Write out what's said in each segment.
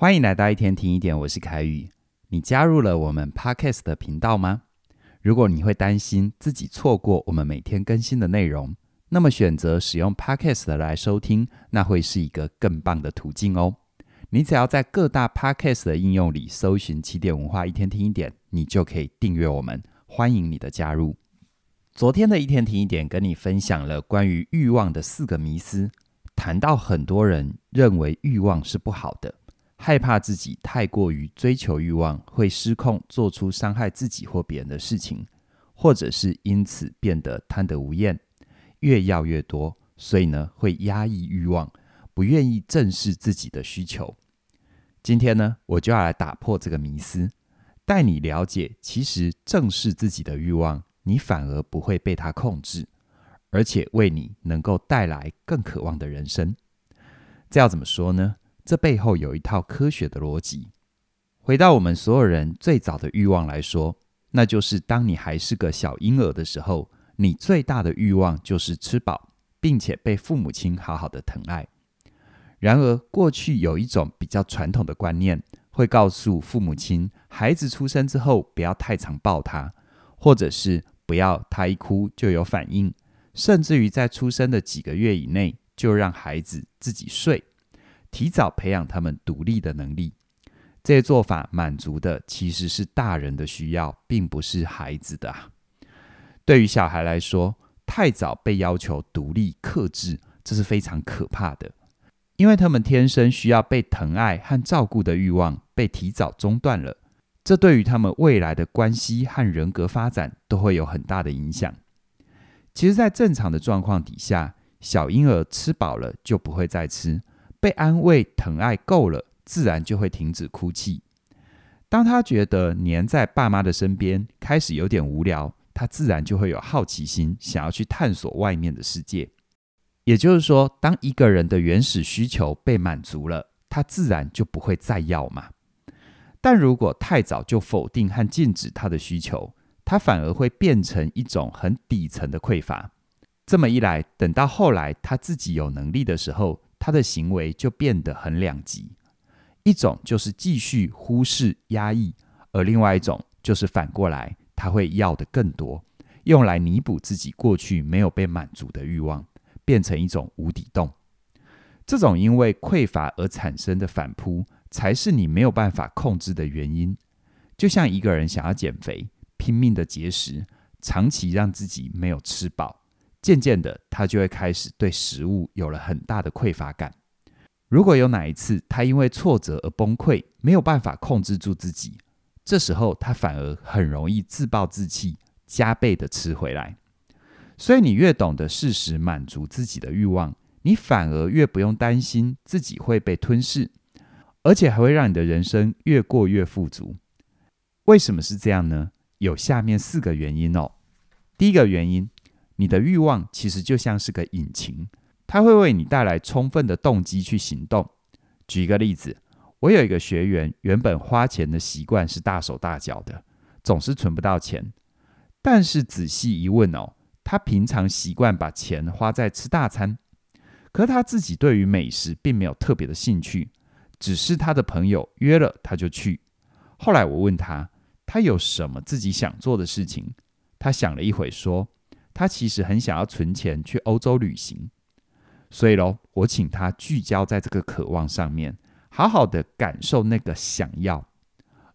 欢迎来到一天听一点，我是凯宇。你加入了我们 Podcast 的频道吗？如果你会担心自己错过我们每天更新的内容，那么选择使用 Podcast 来收听，那会是一个更棒的途径哦。你只要在各大 Podcast 的应用里搜寻“起点文化一天听一点”，你就可以订阅我们。欢迎你的加入。昨天的一天听一点，跟你分享了关于欲望的四个迷思，谈到很多人认为欲望是不好的。害怕自己太过于追求欲望，会失控，做出伤害自己或别人的事情，或者是因此变得贪得无厌，越要越多，所以呢，会压抑欲望，不愿意正视自己的需求。今天呢，我就要来打破这个迷思，带你了解，其实正视自己的欲望，你反而不会被它控制，而且为你能够带来更渴望的人生。这要怎么说呢？这背后有一套科学的逻辑。回到我们所有人最早的欲望来说，那就是当你还是个小婴儿的时候，你最大的欲望就是吃饱，并且被父母亲好好的疼爱。然而，过去有一种比较传统的观念，会告诉父母亲，孩子出生之后不要太常抱他，或者是不要他一哭就有反应，甚至于在出生的几个月以内就让孩子自己睡。提早培养他们独立的能力，这些做法满足的其实是大人的需要，并不是孩子的。对于小孩来说，太早被要求独立克制，这是非常可怕的，因为他们天生需要被疼爱和照顾的欲望被提早中断了，这对于他们未来的关系和人格发展都会有很大的影响。其实，在正常的状况底下，小婴儿吃饱了就不会再吃。被安慰、疼爱够了，自然就会停止哭泣。当他觉得黏在爸妈的身边开始有点无聊，他自然就会有好奇心，想要去探索外面的世界。也就是说，当一个人的原始需求被满足了，他自然就不会再要嘛。但如果太早就否定和禁止他的需求，他反而会变成一种很底层的匮乏。这么一来，等到后来他自己有能力的时候，他的行为就变得很两极，一种就是继续忽视、压抑，而另外一种就是反过来，他会要的更多，用来弥补自己过去没有被满足的欲望，变成一种无底洞。这种因为匮乏而产生的反扑，才是你没有办法控制的原因。就像一个人想要减肥，拼命的节食，长期让自己没有吃饱。渐渐的，他就会开始对食物有了很大的匮乏感。如果有哪一次他因为挫折而崩溃，没有办法控制住自己，这时候他反而很容易自暴自弃，加倍的吃回来。所以，你越懂得适时满足自己的欲望，你反而越不用担心自己会被吞噬，而且还会让你的人生越过越富足。为什么是这样呢？有下面四个原因哦。第一个原因。你的欲望其实就像是个引擎，它会为你带来充分的动机去行动。举一个例子，我有一个学员，原本花钱的习惯是大手大脚的，总是存不到钱。但是仔细一问哦，他平常习惯把钱花在吃大餐，可他自己对于美食并没有特别的兴趣，只是他的朋友约了他就去。后来我问他，他有什么自己想做的事情？他想了一会说。他其实很想要存钱去欧洲旅行，所以喽，我请他聚焦在这个渴望上面，好好的感受那个想要。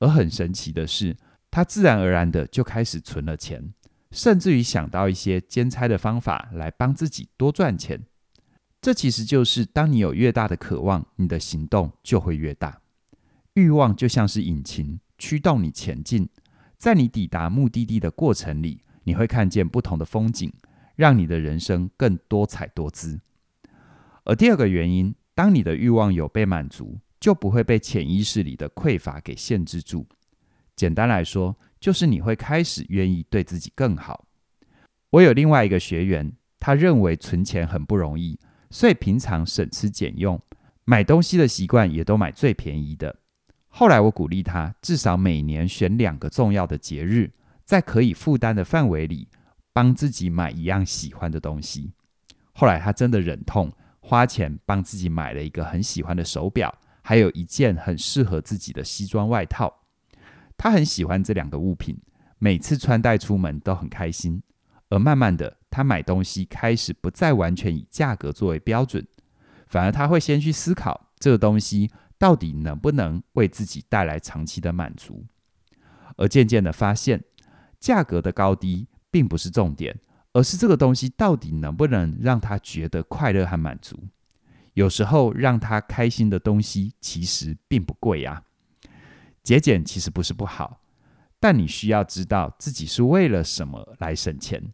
而很神奇的是，他自然而然的就开始存了钱，甚至于想到一些兼差的方法来帮自己多赚钱。这其实就是当你有越大的渴望，你的行动就会越大。欲望就像是引擎，驱动你前进，在你抵达目的地的过程里。你会看见不同的风景，让你的人生更多彩多姿。而第二个原因，当你的欲望有被满足，就不会被潜意识里的匮乏给限制住。简单来说，就是你会开始愿意对自己更好。我有另外一个学员，他认为存钱很不容易，所以平常省吃俭用，买东西的习惯也都买最便宜的。后来我鼓励他，至少每年选两个重要的节日。在可以负担的范围里，帮自己买一样喜欢的东西。后来他真的忍痛花钱帮自己买了一个很喜欢的手表，还有一件很适合自己的西装外套。他很喜欢这两个物品，每次穿戴出门都很开心。而慢慢的，他买东西开始不再完全以价格作为标准，反而他会先去思考这个东西到底能不能为自己带来长期的满足。而渐渐的发现，价格的高低并不是重点，而是这个东西到底能不能让他觉得快乐和满足。有时候让他开心的东西其实并不贵呀。节俭其实不是不好，但你需要知道自己是为了什么来省钱。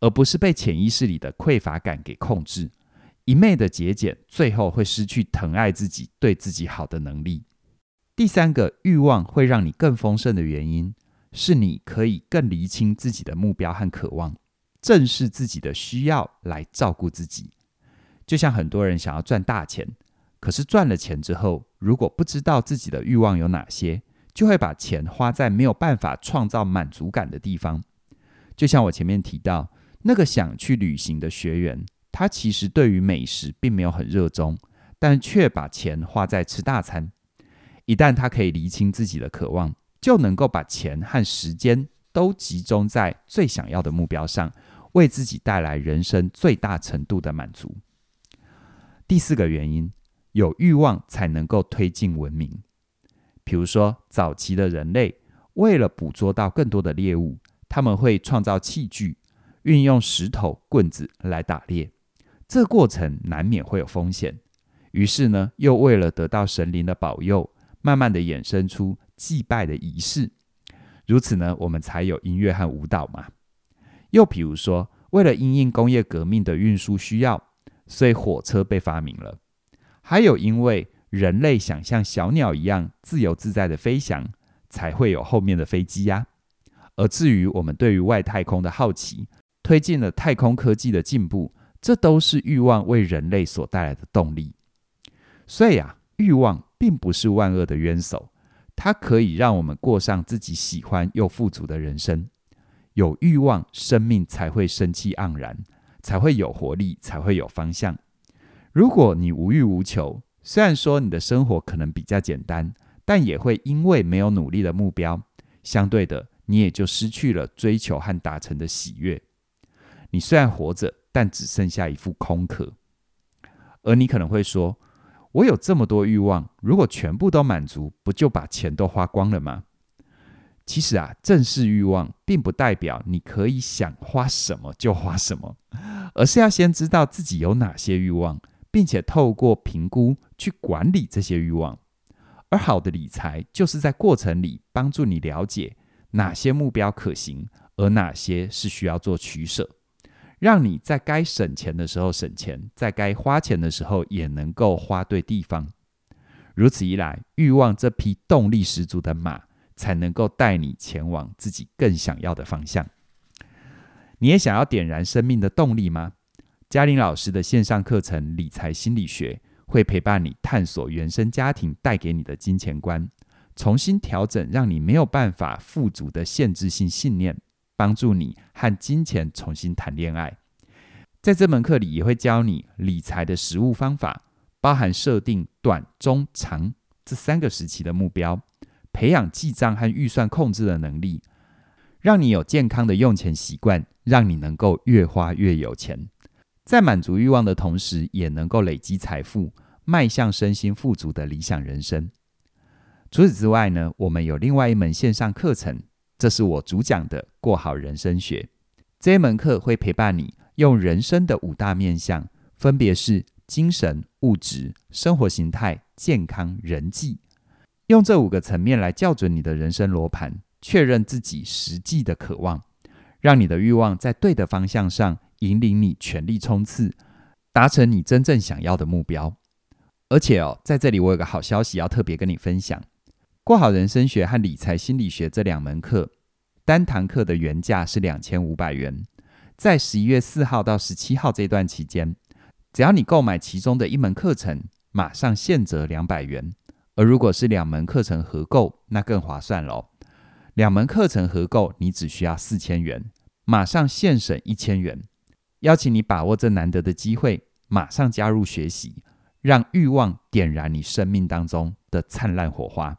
而不是被潜意识里的匮乏感给控制，一昧的节俭，最后会失去疼爱自己、对自己好的能力。第三个欲望会让你更丰盛的原因，是你可以更厘清自己的目标和渴望，正视自己的需要来照顾自己。就像很多人想要赚大钱，可是赚了钱之后，如果不知道自己的欲望有哪些，就会把钱花在没有办法创造满足感的地方。就像我前面提到。那个想去旅行的学员，他其实对于美食并没有很热衷，但却把钱花在吃大餐。一旦他可以厘清自己的渴望，就能够把钱和时间都集中在最想要的目标上，为自己带来人生最大程度的满足。第四个原因，有欲望才能够推进文明。比如说，早期的人类为了捕捉到更多的猎物，他们会创造器具。运用石头、棍子来打猎，这过程难免会有风险。于是呢，又为了得到神灵的保佑，慢慢的衍生出祭拜的仪式。如此呢，我们才有音乐和舞蹈嘛。又比如说，为了因应工业革命的运输需要，所以火车被发明了。还有因为人类想像小鸟一样自由自在的飞翔，才会有后面的飞机呀。而至于我们对于外太空的好奇，推进了太空科技的进步，这都是欲望为人类所带来的动力。所以啊，欲望并不是万恶的冤首，它可以让我们过上自己喜欢又富足的人生。有欲望，生命才会生气盎然，才会有活力，才会有方向。如果你无欲无求，虽然说你的生活可能比较简单，但也会因为没有努力的目标，相对的，你也就失去了追求和达成的喜悦。你虽然活着，但只剩下一副空壳。而你可能会说：“我有这么多欲望，如果全部都满足，不就把钱都花光了吗？”其实啊，正视欲望，并不代表你可以想花什么就花什么，而是要先知道自己有哪些欲望，并且透过评估去管理这些欲望。而好的理财，就是在过程里帮助你了解哪些目标可行，而哪些是需要做取舍。让你在该省钱的时候省钱，在该花钱的时候也能够花对地方。如此一来，欲望这匹动力十足的马，才能够带你前往自己更想要的方向。你也想要点燃生命的动力吗？嘉玲老师的线上课程《理财心理学》会陪伴你探索原生家庭带给你的金钱观，重新调整让你没有办法富足的限制性信念。帮助你和金钱重新谈恋爱，在这门课里也会教你理财的实务方法，包含设定短、中、长这三个时期的目标，培养记账和预算控制的能力，让你有健康的用钱习惯，让你能够越花越有钱，在满足欲望的同时，也能够累积财富，迈向身心富足的理想人生。除此之外呢，我们有另外一门线上课程。这是我主讲的过好人生学，这一门课会陪伴你用人生的五大面向，分别是精神、物质、生活形态、健康、人际，用这五个层面来校准你的人生罗盘，确认自己实际的渴望，让你的欲望在对的方向上引领你全力冲刺，达成你真正想要的目标。而且哦，在这里我有个好消息要特别跟你分享。过好人生学和理财心理学这两门课，单堂课的原价是两千五百元，在十一月四号到十七号这段期间，只要你购买其中的一门课程，马上现折两百元；而如果是两门课程合购，那更划算喽。两门课程合购，你只需要四千元，马上现省一千元。邀请你把握这难得的机会，马上加入学习。让欲望点燃你生命当中的灿烂火花。